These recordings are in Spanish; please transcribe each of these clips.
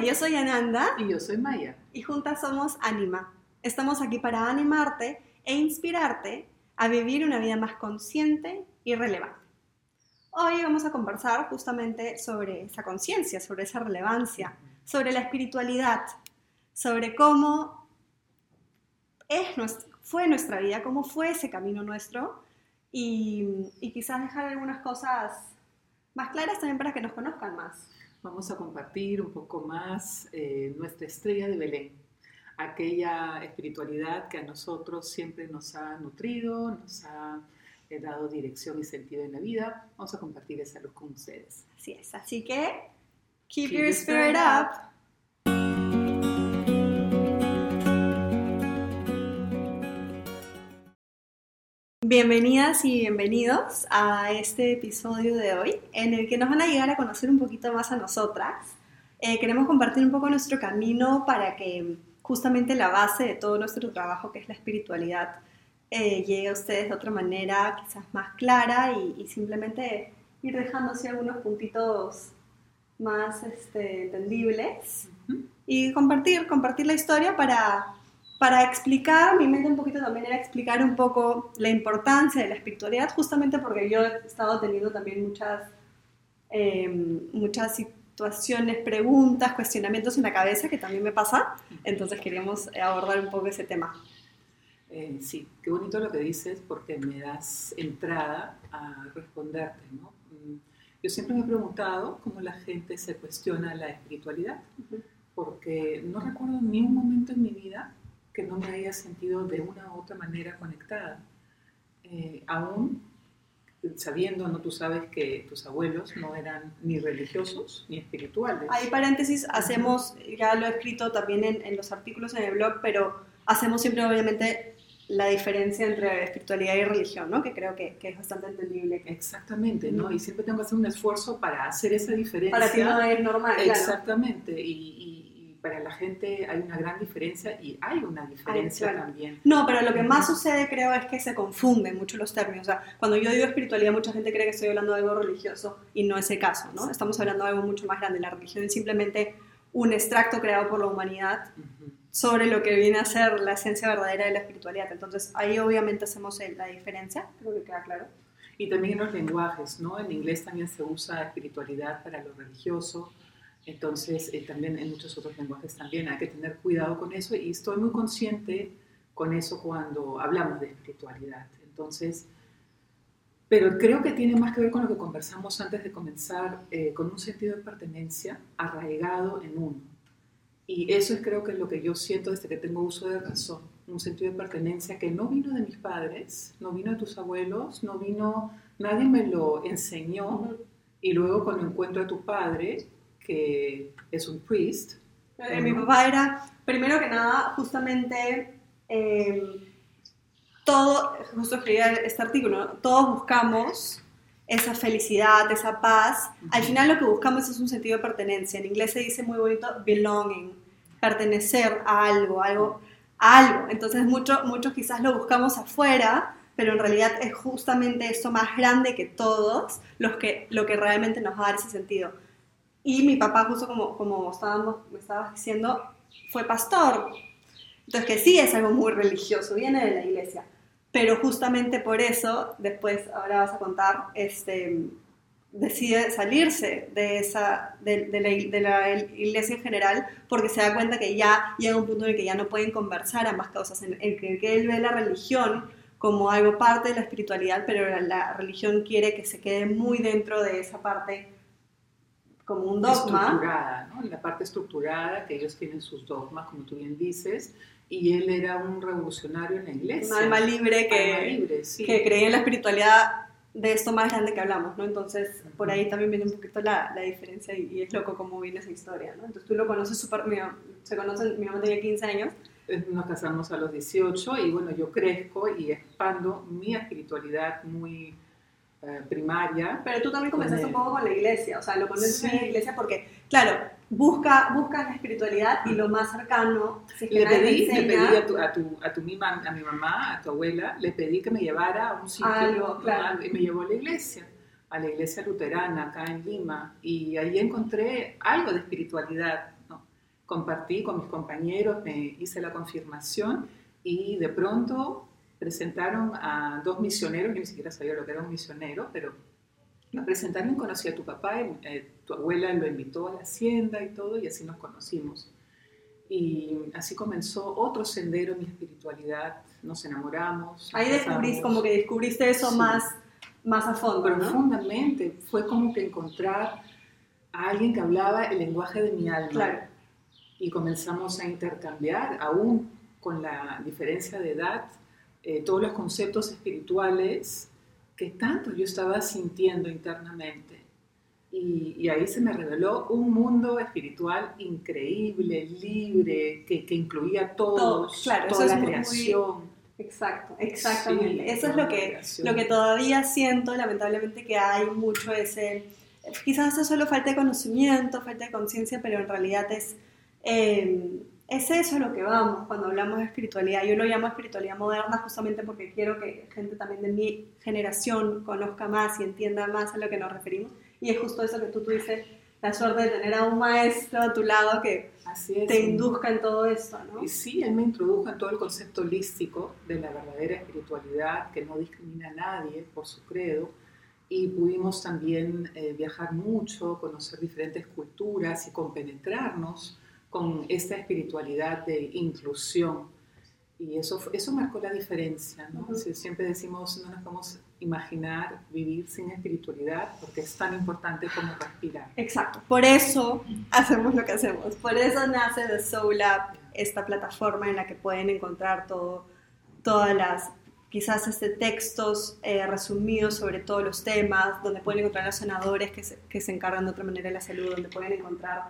Hola, yo soy Ananda Y yo soy Maya. y juntas somos Anima. Estamos aquí para animarte e inspirarte a vivir una vida más consciente y relevante. Hoy vamos a conversar justamente sobre esa conciencia, sobre esa relevancia, sobre la espiritualidad, sobre cómo es nues- fue nuestra vida, cómo fue ese camino nuestro y, y quizás dejar algunas cosas más claras también para que nos conozcan más. Vamos a compartir un poco más eh, nuestra estrella de Belén, aquella espiritualidad que a nosotros siempre nos ha nutrido, nos ha eh, dado dirección y sentido en la vida. Vamos a compartir esa luz con ustedes. Así es, así que keep, Keep your spirit spirit up. Bienvenidas y bienvenidos a este episodio de hoy en el que nos van a llegar a conocer un poquito más a nosotras. Eh, queremos compartir un poco nuestro camino para que justamente la base de todo nuestro trabajo, que es la espiritualidad, eh, llegue a ustedes de otra manera, quizás más clara y, y simplemente ir dejando así algunos puntitos más este, entendibles Ujú. y compartir, compartir la historia para, para explicar, mi mente un poquito también era explicar un poco la importancia de la espiritualidad, justamente porque yo he estado teniendo también muchas, eh, muchas situaciones, preguntas, cuestionamientos en la cabeza que también me pasa, entonces queríamos abordar un poco ese tema. Eh, sí, qué bonito lo que dices porque me das entrada a responderte, ¿no? Mm, Yo siempre me he preguntado cómo la gente se cuestiona la espiritualidad. Porque no recuerdo ni un momento en mi vida que no me haya sentido de una u otra manera conectada. Eh, aún sabiendo, no tú sabes que tus abuelos no eran ni religiosos ni espirituales. Ahí paréntesis, hacemos, ya lo he escrito también en, en los artículos en el blog, pero hacemos siempre obviamente la diferencia entre espiritualidad y religión, ¿no? Que creo que, que es bastante entendible. Exactamente, ¿no? Y siempre tengo que hacer un esfuerzo para hacer esa diferencia. para ti no es normal, claro. Exactamente, y, y- y para la gente hay una gran diferencia y hay una diferencia claro. también. No, pero lo que más sucede creo es que se confunden mucho los términos. O sea, cuando yo digo espiritualidad, mucha gente cree que estoy hablando de algo religioso y no es el caso, ¿no? Estamos hablando de algo mucho más grande. La religión es simplemente un extracto creado por la humanidad sobre lo que viene a ser la esencia verdadera de la espiritualidad. Entonces, ahí obviamente hacemos la diferencia, creo que queda claro. Y también en los lenguajes, ¿no? En inglés también se usa espiritualidad para lo religioso, entonces eh, también en muchos otros lenguajes también hay que tener cuidado con eso y estoy muy consciente con eso cuando hablamos de espiritualidad. Entonces, pero creo que tiene más que ver con lo que conversamos antes de comenzar, eh, con un sentido de pertenencia arraigado en uno. Y eso es creo que lo que yo siento desde que tengo uso de razón, un sentido de pertenencia que no vino de mis padres, no vino de tus abuelos, no vino, nadie me lo enseñó. Y luego cuando encuentro a tu padre, que es un priest, Eh, Mi papá era, primero que nada, justamente eh, todo, justo escribía este artículo, ¿no? todos buscamos esa felicidad, esa paz. Al final lo que buscamos es un sentido de pertenencia. En inglés se dice muy bonito belonging, pertenecer a algo, algo, a algo. Entonces muchos muchos quizás lo buscamos afuera, pero en realidad es justamente esto más grande que todos los que, lo que realmente nos va a dar ese sentido. Y mi papá, justo como, como estábamos, me estabas diciendo, fue pastor. Entonces, que sí es algo muy religioso, viene de la iglesia. Pero justamente por eso, después, ahora vas a contar, este, decide salirse de, esa, de, de la, de la iglesia en general, porque se da cuenta que ya llega un punto en el que ya no pueden conversar ambas causas, en el que, que él ve la religión como algo parte de la espiritualidad, pero la, la religión quiere que se quede muy dentro de esa parte como un dogma. estructurada, ¿no? La parte estructurada, que ellos tienen sus dogmas, como tú bien dices, y él era un revolucionario en la iglesia. Un alma libre que, Alma libre, sí. que creía en la espiritualidad de esto más grande que hablamos, ¿no? Entonces, por ahí también viene un poquito la, la diferencia y, y es loco cómo viene esa historia, ¿no? Entonces, tú lo conoces súper, se conocen, mi mamá tenía 15 años, Nos casamos a los 18 y bueno, yo crezco y expando mi espiritualidad muy eh, primaria. pero tú también comenzaste un Con poco con la iglesia, o sea, lo conoces Sí. en la iglesia porque, claro, busca, buscas la espiritualidad y lo más cercano, si es que Le pedí, le enseña, pedí a, tu, a, tu, a, tu a mi mamá, a tu abuela, le pedí que me llevara a un sitio Algo, claro. Y me llevó a la iglesia, a la iglesia luterana acá en Lima, y ahí encontré algo de espiritualidad, ¿no? compartí con mis compañeros, me hice la confirmación y de pronto presentaron a dos misioneros, yo ni siquiera sabía lo que era un misionero, pero me presentaron y conocí a tu papá, y, eh, tu abuela lo invitó a la hacienda y todo, y así nos conocimos. Y así comenzó otro sendero en mi espiritualidad, nos enamoramos. Ahí descubriste, como que descubriste eso más, más a fondo. Profundamente, fue como que encontrar a alguien que hablaba el lenguaje de mi alma. Claro. Y comenzamos a intercambiar, aún con la diferencia de edad, eh, todos los conceptos espirituales que tanto yo estaba sintiendo internamente. Y, ahí se me reveló un mundo espiritual increíble, libre, que, que incluía todos, claro, toda eso la es creación. exacto, exactamente. eso es lo que, creación. lo que todavía siento, lamentablemente, que hay mucho ese... Quizás es solo falta de conocimiento, falta de conciencia, pero en realidad es... eh, es eso a lo que vamos cuando hablamos de espiritualidad. Yo lo llamo espiritualidad moderna justamente porque quiero que gente también de mi generación conozca más y entienda más a lo que nos referimos. Y es justo eso que tú tuviste la suerte de tener a un maestro a tu lado que Así es. te induzca en todo esto, ¿no? Y sí, él me introdujo en todo el concepto holístico de la verdadera espiritualidad que no discrimina a nadie por su credo. Y pudimos también eh, viajar mucho, conocer diferentes culturas y compenetrarnos con esta espiritualidad de inclusión. Y eso, eso marcó la diferencia, ¿no? Ujú. Sí, Siempre decimos, no nos podemos imaginar vivir sin espiritualidad porque es tan importante como respirar. Exacto. Por eso hacemos lo que hacemos. Por eso nace The Soul Lab, esta plataforma en la que pueden encontrar todo, todas las, quizás este, textos eh, resumidos sobre todos los temas, donde pueden encontrar los senadores que se, que se encargan de otra manera de la salud, donde pueden encontrar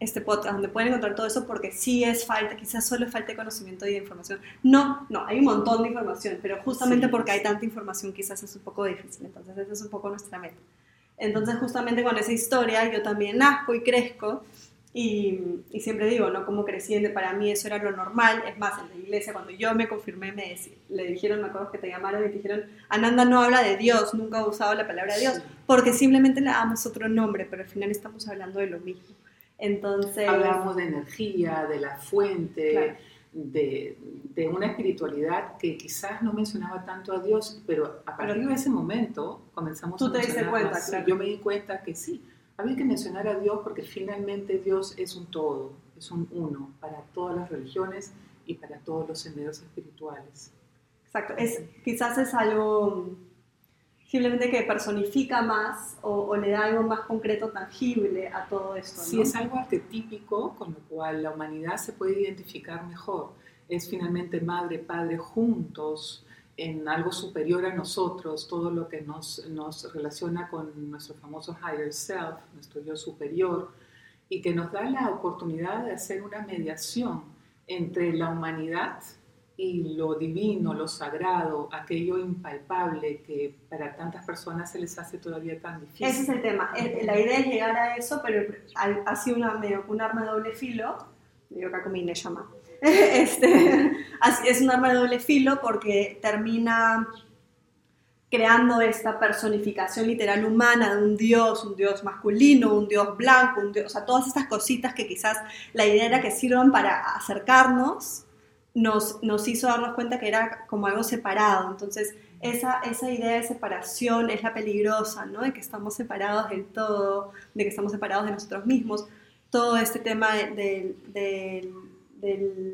este podcast, donde pueden encontrar todo eso, porque sí es falta, quizás solo es falta de conocimiento y de información. No, no, hay un montón de información, pero justamente Sí. porque hay tanta información quizás es un poco difícil, entonces esa es un poco nuestra meta. Entonces, justamente con esa historia, yo también nazco y crezco. Y, y siempre digo, ¿no? Como creciente, para mí eso era lo normal. Es más, en la iglesia, cuando yo me confirmé, me le dijeron, me acuerdo que te llamaron y te dijeron, Ananda no habla de Dios, nunca ha usado la palabra Dios, Sí. porque simplemente le damos otro nombre, pero al final estamos hablando de lo mismo. Entonces, Hablamos de energía, de la fuente, Claro. de, de una espiritualidad que quizás no mencionaba tanto a Dios, pero a partir de ese momento comenzamos Tú a te diste cuenta, más. Claro. Yo me di cuenta que sí, había que mencionar a Dios porque finalmente Dios es un todo, es un uno para todas las religiones y para todos los senderos espirituales. exacto, es, quizás es algo simplemente que personifica más o, o le da algo más concreto, tangible a todo esto. Sí, ¿no? es algo arquetípico con lo cual la humanidad se puede identificar mejor. Es finalmente madre, padre juntos en algo superior a nosotros, todo lo que nos, nos relaciona con nuestro famoso higher self, nuestro yo superior, y que nos da la oportunidad de hacer una mediación entre la humanidad y lo divino, lo sagrado, aquello impalpable que para tantas personas se les hace todavía tan difícil. Ese es el tema. La idea es llegar a eso, pero ha sido una, medio- un arma de doble filo. Digo acá con mi llama. Este, es un arma de doble filo porque termina creando esta personificación literal humana de un dios, un dios masculino, un dios blanco, un dios, o sea, todas estas cositas que quizás la idea era que sirvan para acercarnos, nos, nos hizo darnos cuenta que era como algo separado. Entonces, esa, esa idea de separación es la peligrosa, ¿no? De que estamos separados del todo, de que estamos separados de nosotros mismos. Todo este tema de, de- de-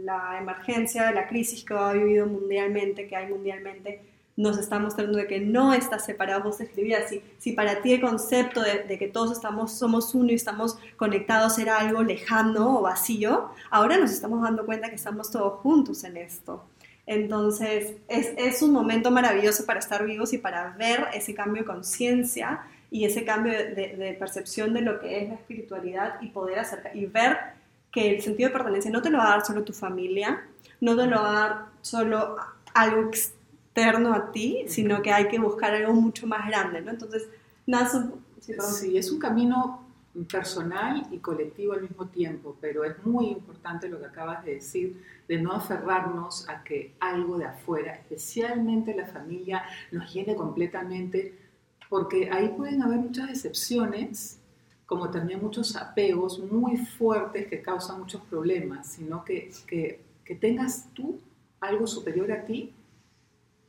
la emergencia, de la crisis que ha vivido mundialmente, que hay mundialmente, nos está mostrando de que no estás separado. Vos escribías, si, si para ti el concepto de, de que todos estamos, somos uno y estamos conectados era algo lejano o vacío, ahora nos estamos dando cuenta que estamos todos juntos en esto. Entonces, es, es un momento maravilloso para estar vivos y para ver ese cambio de conciencia y ese cambio de, de- percepción de lo que es la espiritualidad y poder acercar y ver que el sentido de pertenencia no te lo va a dar solo tu familia, no te lo va a dar solo algo externo a ti, sino que hay que buscar algo mucho más grande, ¿no? Entonces, un... sí. Sí, es un camino personal y colectivo al mismo tiempo, pero es muy importante lo que acabas de decir, de no aferrarnos a que algo de afuera, especialmente la familia, nos llene completamente, porque ahí pueden haber muchas decepciones como también muchos apegos muy fuertes que causan muchos problemas, sino que, que, que tengas tú algo superior a ti,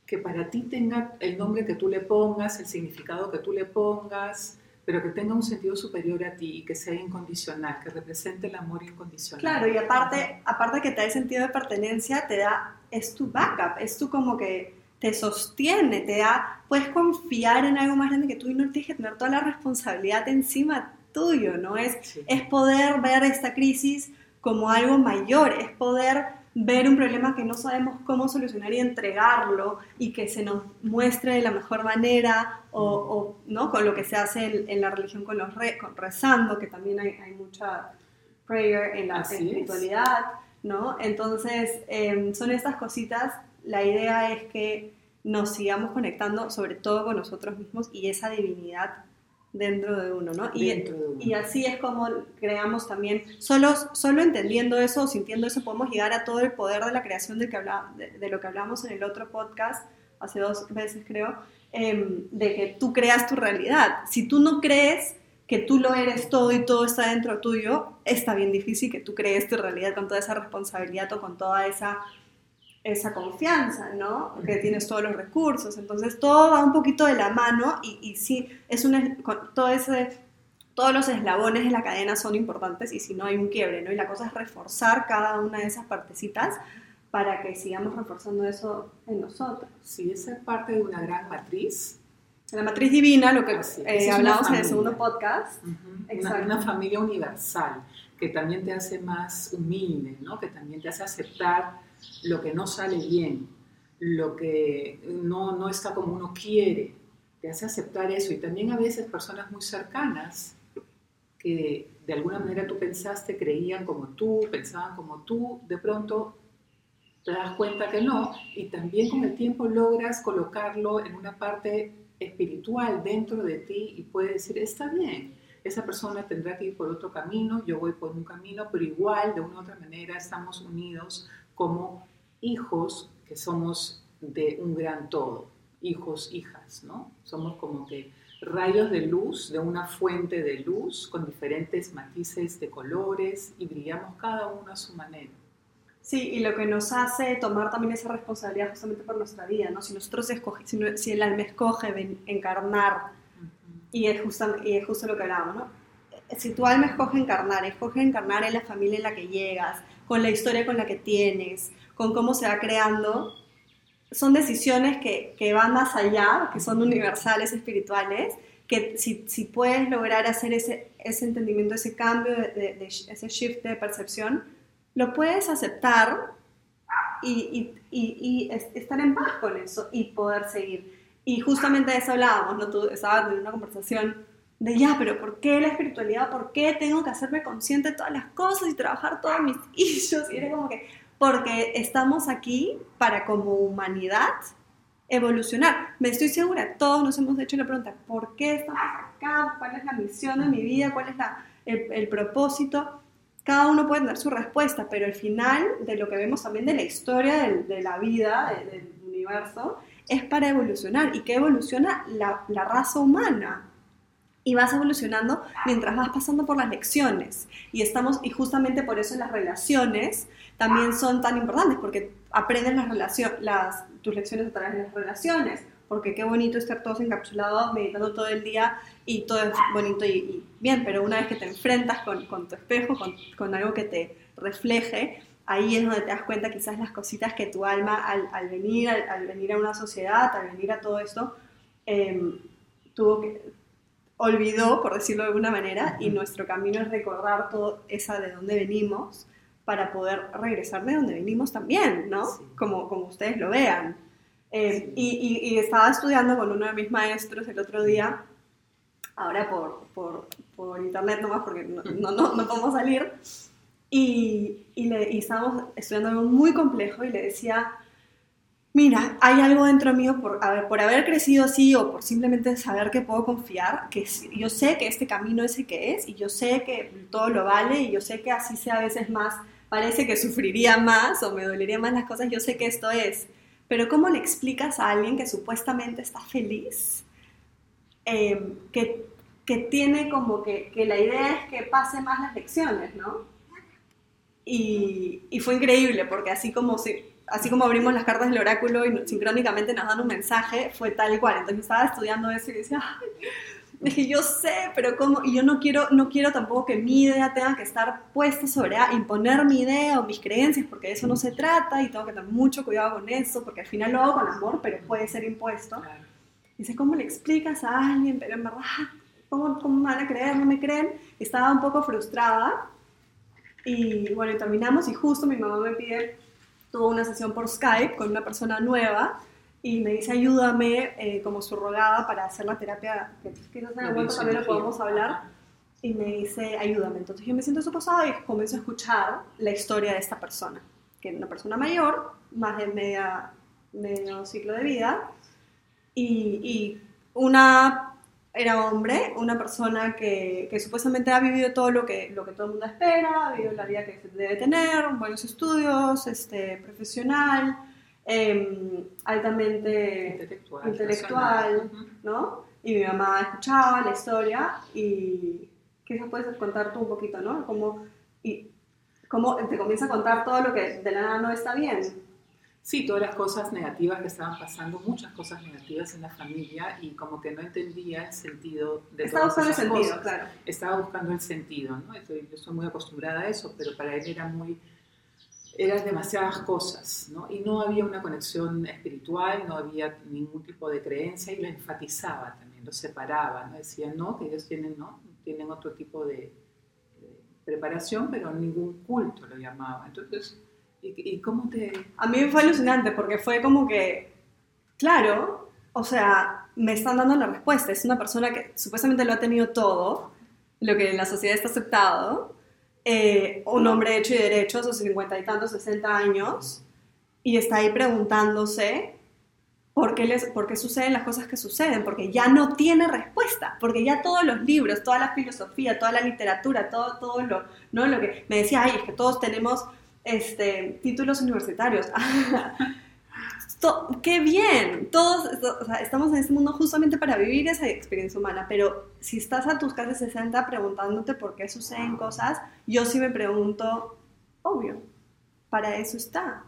que para ti tenga el nombre que tú le pongas, el significado que tú le pongas, pero que tenga un sentido superior a ti y que sea incondicional, que represente el amor incondicional. Claro, y aparte, aparte que te da el sentido de pertenencia, te da, es tu backup, es tu como que te sostiene, te da, puedes confiar en algo más grande que tú y no tienes que tener toda la responsabilidad encima tuyo, ¿no? Es, es poder ver esta crisis como algo mayor, es poder ver un problema que no sabemos cómo solucionar y entregarlo y que se nos muestre de la mejor manera o, ¿no? con lo que se hace en, la religión con los con rezando, que también hay, hay mucha prayer en la espiritualidad, ¿no? Entonces, em, son estas cositas, la idea es que nos sigamos conectando sobre todo con nosotros mismos y esa divinidad dentro de uno, ¿no? Y, y, así es como creamos también, solo, solo entendiendo eso, sintiendo eso, podemos llegar a todo el poder de la creación de, que habla, de, lo que hablamos en el otro podcast, hace dos veces creo, em, de que tú creas tu realidad. Si tú no crees que tú lo eres todo y todo está dentro tuyo, está bien difícil que tú crees tu realidad con toda esa responsabilidad o con toda esa esa confianza, ¿no? Que tienes todos los recursos. Entonces todo va un poquito de la mano y, y sí, es un, todo ese, todos los eslabones de la cadena son importantes y si no hay un quiebre, ¿no? Y la cosa es reforzar cada una de esas partecitas para que sigamos reforzando eso en nosotros. Sí, esa es parte de una gran matriz. La matriz divina, lo que eh, hablamos en el segundo podcast. una, una, familia universal que también te hace más humilde, ¿no? Que también te hace aceptar lo que no sale bien, lo que no, no está como uno quiere, te hace aceptar eso. Y también a veces personas muy cercanas que de alguna manera tú pensaste, creían como tú, pensaban como tú, de pronto te das cuenta que no, y también con el tiempo logras colocarlo en una parte espiritual dentro de ti y puedes decir, está bien, esa persona tendrá que ir por otro camino, yo voy por un camino, pero igual, de una u otra manera, estamos unidos como hijos que somos de un gran todo, hijos, hijas, ¿no? Somos como que rayos de luz de una fuente de luz con diferentes matices de colores y brillamos cada uno a su manera. Sí, y lo que nos hace tomar también esa responsabilidad justamente por nuestra vida, ¿no? Si nosotros escogemos, si, el alma escoge encarnar, y, es justo, y es justo lo que hablábamos, ¿no? Si tu alma escoge encarnar, escoge encarnar en la familia en la que llegas, con la historia con la que tienes, con cómo se va creando, son decisiones que, que van más allá, que son universales, espirituales, que si, si puedes lograr hacer ese, ese entendimiento, ese cambio, de, ese shift de percepción, lo puedes aceptar y, y, y, estar en paz con eso y poder seguir. Y justamente de eso hablábamos, ¿no? Tú estabas en una conversación de ya, pero ¿por qué la espiritualidad? ¿Por qué tengo que hacerme consciente de todas las cosas y trabajar todos mis issues? Y era como que, porque estamos aquí para como humanidad evolucionar. Me estoy segura, todos nos hemos hecho la pregunta, ¿por qué estamos acá? ¿Cuál es la misión de mi vida? ¿Cuál es la, el, propósito? Cada uno puede dar su respuesta, pero el final de lo que vemos también de la historia de, la vida, del universo, es para evolucionar. ¿Y qué evoluciona? La, la raza humana y vas evolucionando mientras vas pasando por las lecciones. Y estamos y justamente por eso las relaciones también son tan importantes porque aprendes las relaciones las tus lecciones a través de las relaciones, porque qué bonito estar todos encapsulados meditando todo el día y todo es bonito y, bien, pero una vez que te enfrentas con, con tu espejo, con, con, algo que te refleje, ahí es donde te das cuenta quizás las cositas que tu alma al, al venir, al, venir a una sociedad, al venir a todo esto, em, tuvo que, olvidó, por decirlo de alguna manera, y nuestro camino es recordar todo esa de dónde venimos para poder regresar de donde venimos también, ¿no? Como, como ustedes lo vean. Eh, y, y, estaba estudiando con uno de mis maestros el otro día, ahora por, por, por internet nomás, porque no, no, no, no podemos salir, y, y, le, y estábamos estudiando algo muy complejo y le decía, mira, hay algo dentro mío por, por haber crecido así o por simplemente saber que puedo confiar, que yo sé que este camino es el que es y yo sé que todo lo vale y yo sé que así sea a veces más, parece que sufriría más o me dolería más las cosas, yo sé que esto es. Pero ¿cómo le explicas a alguien que supuestamente está feliz? Em, que que tiene como que, que la idea es que pase más las lecciones, ¿no? Y, y fue increíble porque así como, si, así como abrimos las cartas del oráculo y sincrónicamente nos dan un mensaje, fue tal cual. Entonces yo estaba estudiando eso y decía, Ay, dije, yo sé, pero cómo, y yo no quiero, no quiero tampoco que mi idea tenga que estar puesta sobre a imponer mi idea o mis creencias, porque de eso no se trata y tengo que tener mucho cuidado con eso, porque al final lo hago con amor, pero puede ser impuesto. Claro. Dice, ¿cómo le explicas a alguien? Pero en verdad, ¿cómo, cómo van a creer? ¿No me creen? Estaba un poco frustrada. Y bueno, y terminamos y justo mi mamá me pide, tuvo una sesión por Skype con una persona nueva y me dice, ayúdame eh, como subrogada para hacer la terapia, que en La algún momento también lo podemos hablar. Y me dice, ayúdame. Entonces yo me siento su posada y comienzo a escuchar la historia de esta persona, que es una persona mayor, más de media, medio ciclo de vida, y, y una era hombre, una persona que, que supuestamente ha vivido todo lo que, lo que todo el mundo espera, ha vivido la vida que se debe tener, buenos estudios, este, profesional, em, altamente Intelectual. intelectual. ¿no? Y mi mamá escuchaba la historia y quizás puedes contar tú un poquito, ¿no? Cómo, y, cómo te comienza a contar todo lo que de la nada no está bien. Sí, todas las cosas negativas que estaban pasando, muchas cosas negativas en la familia y como que no entendía el sentido de Estaba todas buscando el sentido, cosas. claro. Estaba buscando el sentido, ¿no? Estoy- yo estoy muy acostumbrada a eso, pero para él era muy, eran demasiadas cosas, ¿no? Y no había una conexión espiritual, no había ningún tipo de creencia y lo enfatizaba también, lo separaba, ¿no? Decía, no, que ellos tienen, ¿no? Tienen otro tipo de, de preparación, pero ningún culto lo llamaba. Entonces, ¿y, y cómo te...? A mí fue alucinante porque fue como que, claro, o sea, me están dando la respuesta. Es una persona que supuestamente lo ha tenido todo, lo que en la sociedad está aceptado, eh, un hombre hecho y derecho, a sus cincuenta y tantos, 60 años, y está ahí preguntándose por qué, les, por qué suceden las cosas que suceden, porque ya no tiene respuesta, porque ya todos los libros, toda la filosofía, toda la literatura, todo, todo lo, ¿no? lo que me decía, ay, es que todos tenemos este, títulos universitarios. ¡Qué bien! Todos o sea, estamos en este mundo justamente para vivir esa experiencia humana, pero si estás a tus casi 60 preguntándote por qué suceden cosas, yo sí me pregunto, obvio, para eso está.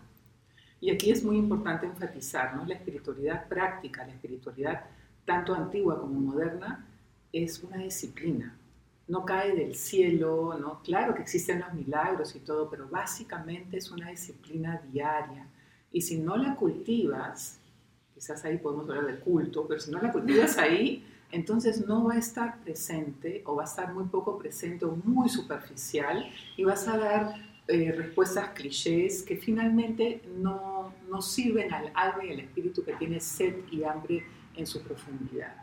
Y aquí es muy importante enfatizar, ¿no? La espiritualidad práctica, la espiritualidad tanto antigua como moderna, es una disciplina. No cae del cielo, ¿no? Claro que existen los milagros y todo, pero básicamente es una disciplina diaria. Y si no la cultivas, quizás ahí podemos hablar de culto, pero si no la cultivas ahí, entonces no va a estar presente o va a estar muy poco presente o muy superficial y vas a dar eh, respuestas clichés que finalmente no, no sirven al alma y al espíritu que tiene sed y hambre en su profundidad.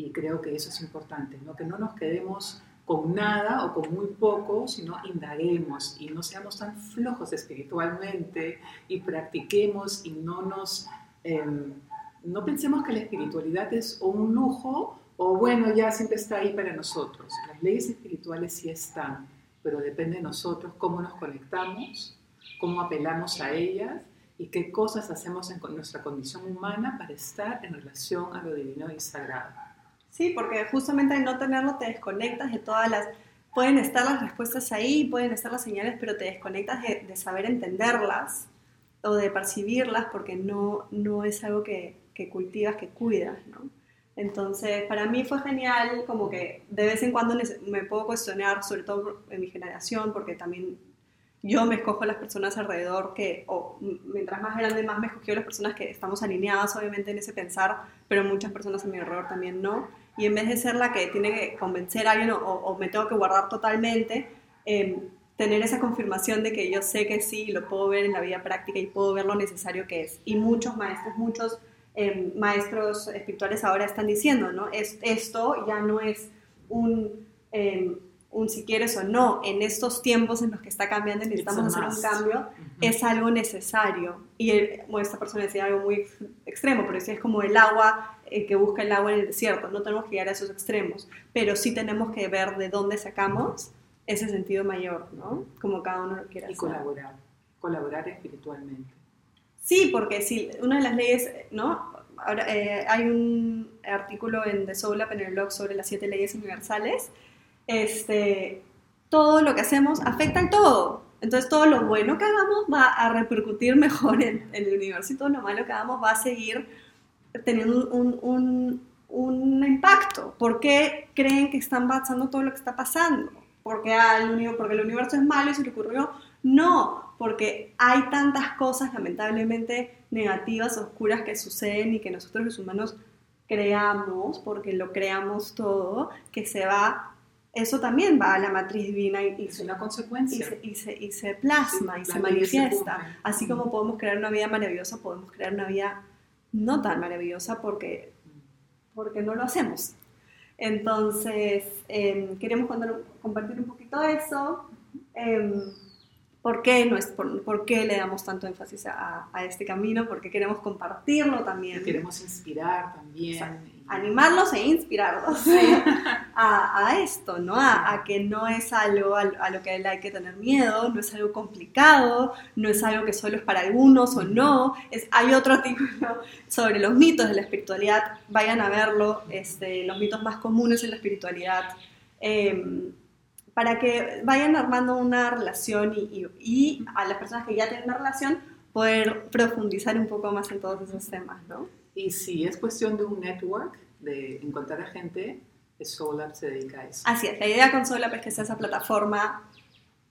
Y creo que eso es importante, ¿no? que no nos quedemos con nada o con muy poco, sino indaguemos y no seamos tan flojos espiritualmente y practiquemos y no nos... eh, no pensemos que la espiritualidad es un lujo o bueno, ya siempre está ahí para nosotros. Las leyes espirituales sí están, pero depende de nosotros cómo nos conectamos, cómo apelamos a ellas y qué cosas hacemos en nuestra condición humana para estar en relación a lo divino y sagrado. Sí, porque justamente al no tenerlo te desconectas de todas las... Pueden estar las respuestas ahí, pueden estar las señales, pero te desconectas de, de saber entenderlas o de percibirlas porque no, no es algo que, que cultivas, que cuidas, ¿no? Entonces, para mí fue genial, como que de vez en cuando me puedo cuestionar, sobre todo en mi generación, porque también yo me escojo las personas alrededor que, o mientras más grande, más me escogió las personas que estamos alineadas, obviamente, en ese pensar, pero muchas personas a mi alrededor también no. Y en vez de ser la que tiene que convencer a alguien o, me tengo que guardar totalmente, eh, tener esa confirmación de que yo sé que sí, lo puedo ver en la vida práctica y puedo ver lo necesario que es. Y muchos maestros, muchos eh, maestros espirituales ahora están diciendo, ¿no? Es, esto ya no es un, eh, un si quieres o no, en estos tiempos en los que está cambiando y necesitamos hacer un cambio, Ujú. es algo necesario. Y él- bueno, esta persona decía algo muy ex- extremo, pero decía es como el agua eh, que busca el agua en el desierto. No tenemos que llegar a esos extremos, pero sí tenemos que ver de dónde sacamos ese sentido mayor, ¿no? Como cada uno lo quiera y hacer. colaborar, colaborar espiritualmente. Sí, porque si una de las leyes, ¿no? Ahora, eh, hay un artículo en The Soul Lab en el blog sobre las siete leyes universales. Este, todo lo que hacemos afecta en todo. Entonces todo lo bueno que hagamos va a repercutir mejor en, en el universo y todo lo malo que hagamos va a seguir teniendo un, un, un impacto. ¿Por qué creen que están pasando todo lo que está pasando? ¿Porque, al, porque el universo es malo y se le ocurrió? No, porque hay tantas cosas lamentablemente negativas, oscuras que suceden y que nosotros los humanos creamos, porque lo creamos todo, que se va, eso también va a la matriz divina y, es una consecuencia. Y se, y se, plasma y se manifiesta. Así como podemos crear una vida maravillosa, podemos crear una vida no tan maravillosa porque, porque no lo hacemos. Entonces, em, queremos compartir un poquito eso. Eh, ¿Por qué, no es, por, qué le damos tanto énfasis a, este camino? Porque queremos compartirlo también. Queremos inspirar también. Animarlos e inspirarlos a, esto, ¿no? A, que no es algo a, lo que hay que tener miedo, no es algo complicado, no es algo que solo es para algunos o no. Es, hay otro artículo sobre los mitos de la espiritualidad, vayan a verlo, este, los mitos más comunes en la espiritualidad. Eh, para que vayan armando una relación y, a las personas que ya tienen una relación poder profundizar un poco más en todos esos temas, ¿no? Y si es cuestión de un network, de encontrar a gente, Solap se dedica a eso. Así es, la idea con Solap es que sea esa plataforma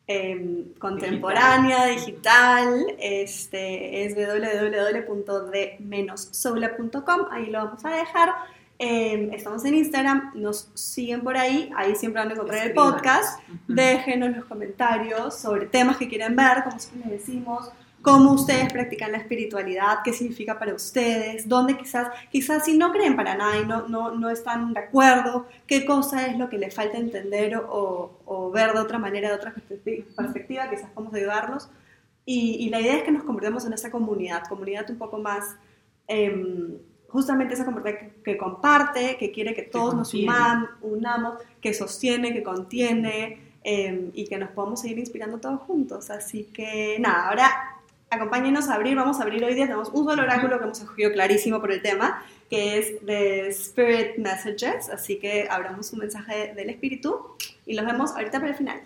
em, contemporánea, digital, este, es www.d-solap.com, ahí lo vamos a dejar Em, estamos en Instagram, nos siguen por ahí, ahí siempre van a encontrar el podcast. Déjenos los comentarios sobre temas que quieren ver, como siempre les decimos, cómo ustedes practican la espiritualidad, qué significa para ustedes, dónde quizás, quizás si no creen para nada y no, no, no están de acuerdo, qué cosa es lo que les falta entender o, o ver de otra manera, de otra perspectiva, quizás podemos ayudarlos. Y, y, la idea es que nos convirtamos en esa comunidad, comunidad un poco más... Eh, justamente esa comunidad que, comparte, que quiere que todos nos unamos, que sostiene, que contiene em, y que nos podamos seguir inspirando todos juntos. Así que nada, ahora acompáñenos a abrir, vamos a abrir hoy día, tenemos un solo oráculo que hemos escogido clarísimo por el tema, que es de Spirit Messages, así que abramos un mensaje del espíritu y los vemos ahorita para el final.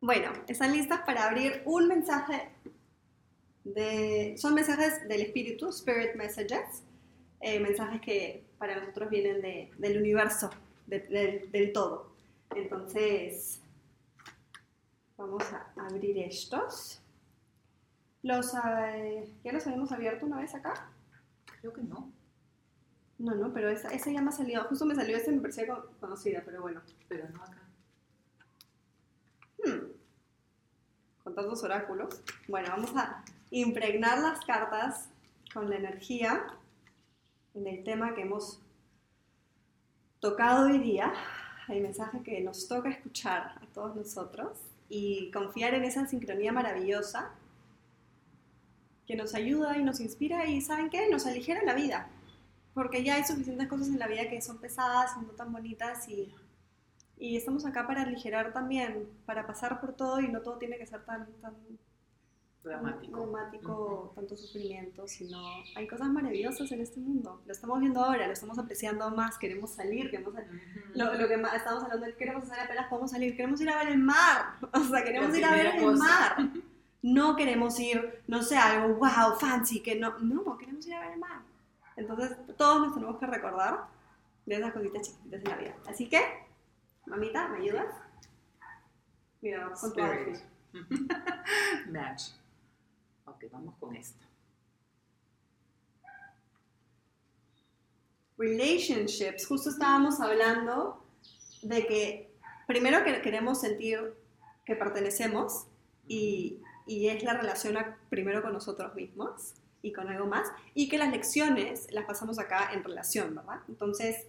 Bueno, están listas para abrir un mensaje de... Son mensajes del espíritu, Spirit Messages, eh, mensajes que para nosotros vienen del universo, del todo. Entonces, vamos a abrir estos. Los, eh, ¿Ya los habíamos abierto una vez acá? Creo que no. No, no, pero esa, ya me ha salido. Justo me salió esta, me parecía conocida, pero bueno. Pero no acá. Hmm con tantos oráculos. Bueno, vamos a impregnar las cartas con la energía en el tema que hemos tocado hoy día, el mensaje que nos toca escuchar a todos nosotros y confiar en esa sincronía maravillosa que nos ayuda y nos inspira y ¿saben qué? Nos aligera la vida, porque ya hay suficientes cosas en la vida que son pesadas no tan bonitas y y estamos acá para aligerar también, para pasar por todo y no todo tiene que ser tan, tan dramático, tanto sufrimiento, sino hay cosas maravillosas en este mundo. Lo estamos viendo ahora, lo estamos apreciando más, queremos salir, queremos lo, lo, que estamos hablando, queremos hacer apenas podemos salir, queremos ir a ver el mar, o sea, queremos ir a ver el mar. No queremos ir, no sé, algo wow, fancy, que no, no, queremos ir a ver el mar. Entonces, todos nos tenemos que recordar de esas cositas chiquitas en la vida. Así que, Mamita, ¿me ayudas? Mira, con tu Match. Ok, vamos con esto. Relationships. Justo estábamos hablando de que primero que queremos sentir que pertenecemos y, y es la relación primero con nosotros mismos y con algo más y que las lecciones las pasamos acá en relación, ¿verdad? Entonces,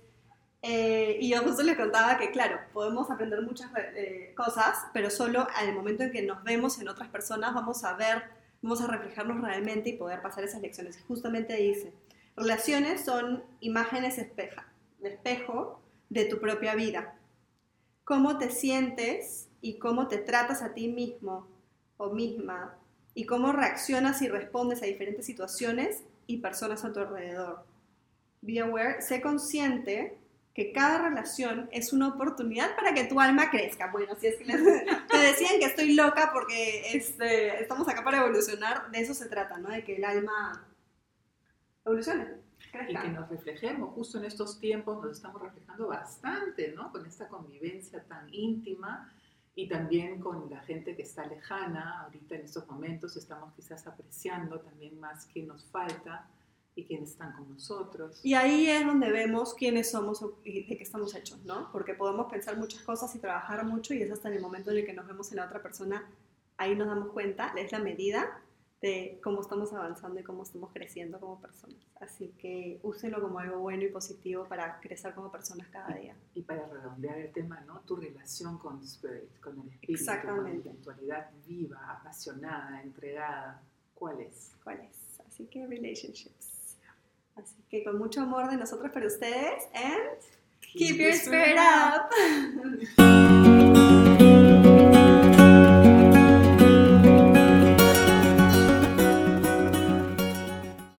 eh, y yo justo les contaba que, claro, podemos aprender muchas eh, cosas, pero solo al momento en que nos vemos en otras personas vamos a ver, vamos a reflejarnos realmente y poder pasar esas lecciones. Y justamente dice, relaciones son imágenes espeja, espejo de tu propia vida. ¿Cómo te sientes y cómo te tratas a ti mismo o misma y cómo reaccionas y respondes a diferentes situaciones y personas a tu alrededor. Be aware, sé consciente que cada relación es una oportunidad para que tu alma crezca. Bueno, si es que les, te decían que estoy loca porque este, estamos acá para evolucionar, de eso se trata, ¿no? De que el alma evolucione. Y que nos reflejemos, justo en estos tiempos nos estamos reflejando bastante, ¿no? Con esta convivencia tan íntima y también con la gente que está lejana. Ahorita en estos momentos estamos quizás apreciando también más que nos falta y quienes están con nosotros. Y ahí es donde vemos quiénes somos y de qué estamos hechos, ¿no? Porque podemos pensar muchas cosas y trabajar mucho y es hasta en el momento en el que nos vemos en la otra persona, ahí nos damos cuenta, es la medida de cómo estamos avanzando y cómo estamos creciendo como personas. Así que úselo como algo bueno y positivo para crecer como personas cada día. Y para redondear el tema, ¿no? Tu relación con Spirit, con el espíritu, Exactamente. con la espiritualidad viva, apasionada, entregada, ¿cuál es? ¿Cuál es? Así que relationships. Así que con mucho amor de nosotros para ustedes and keep, your spirit up.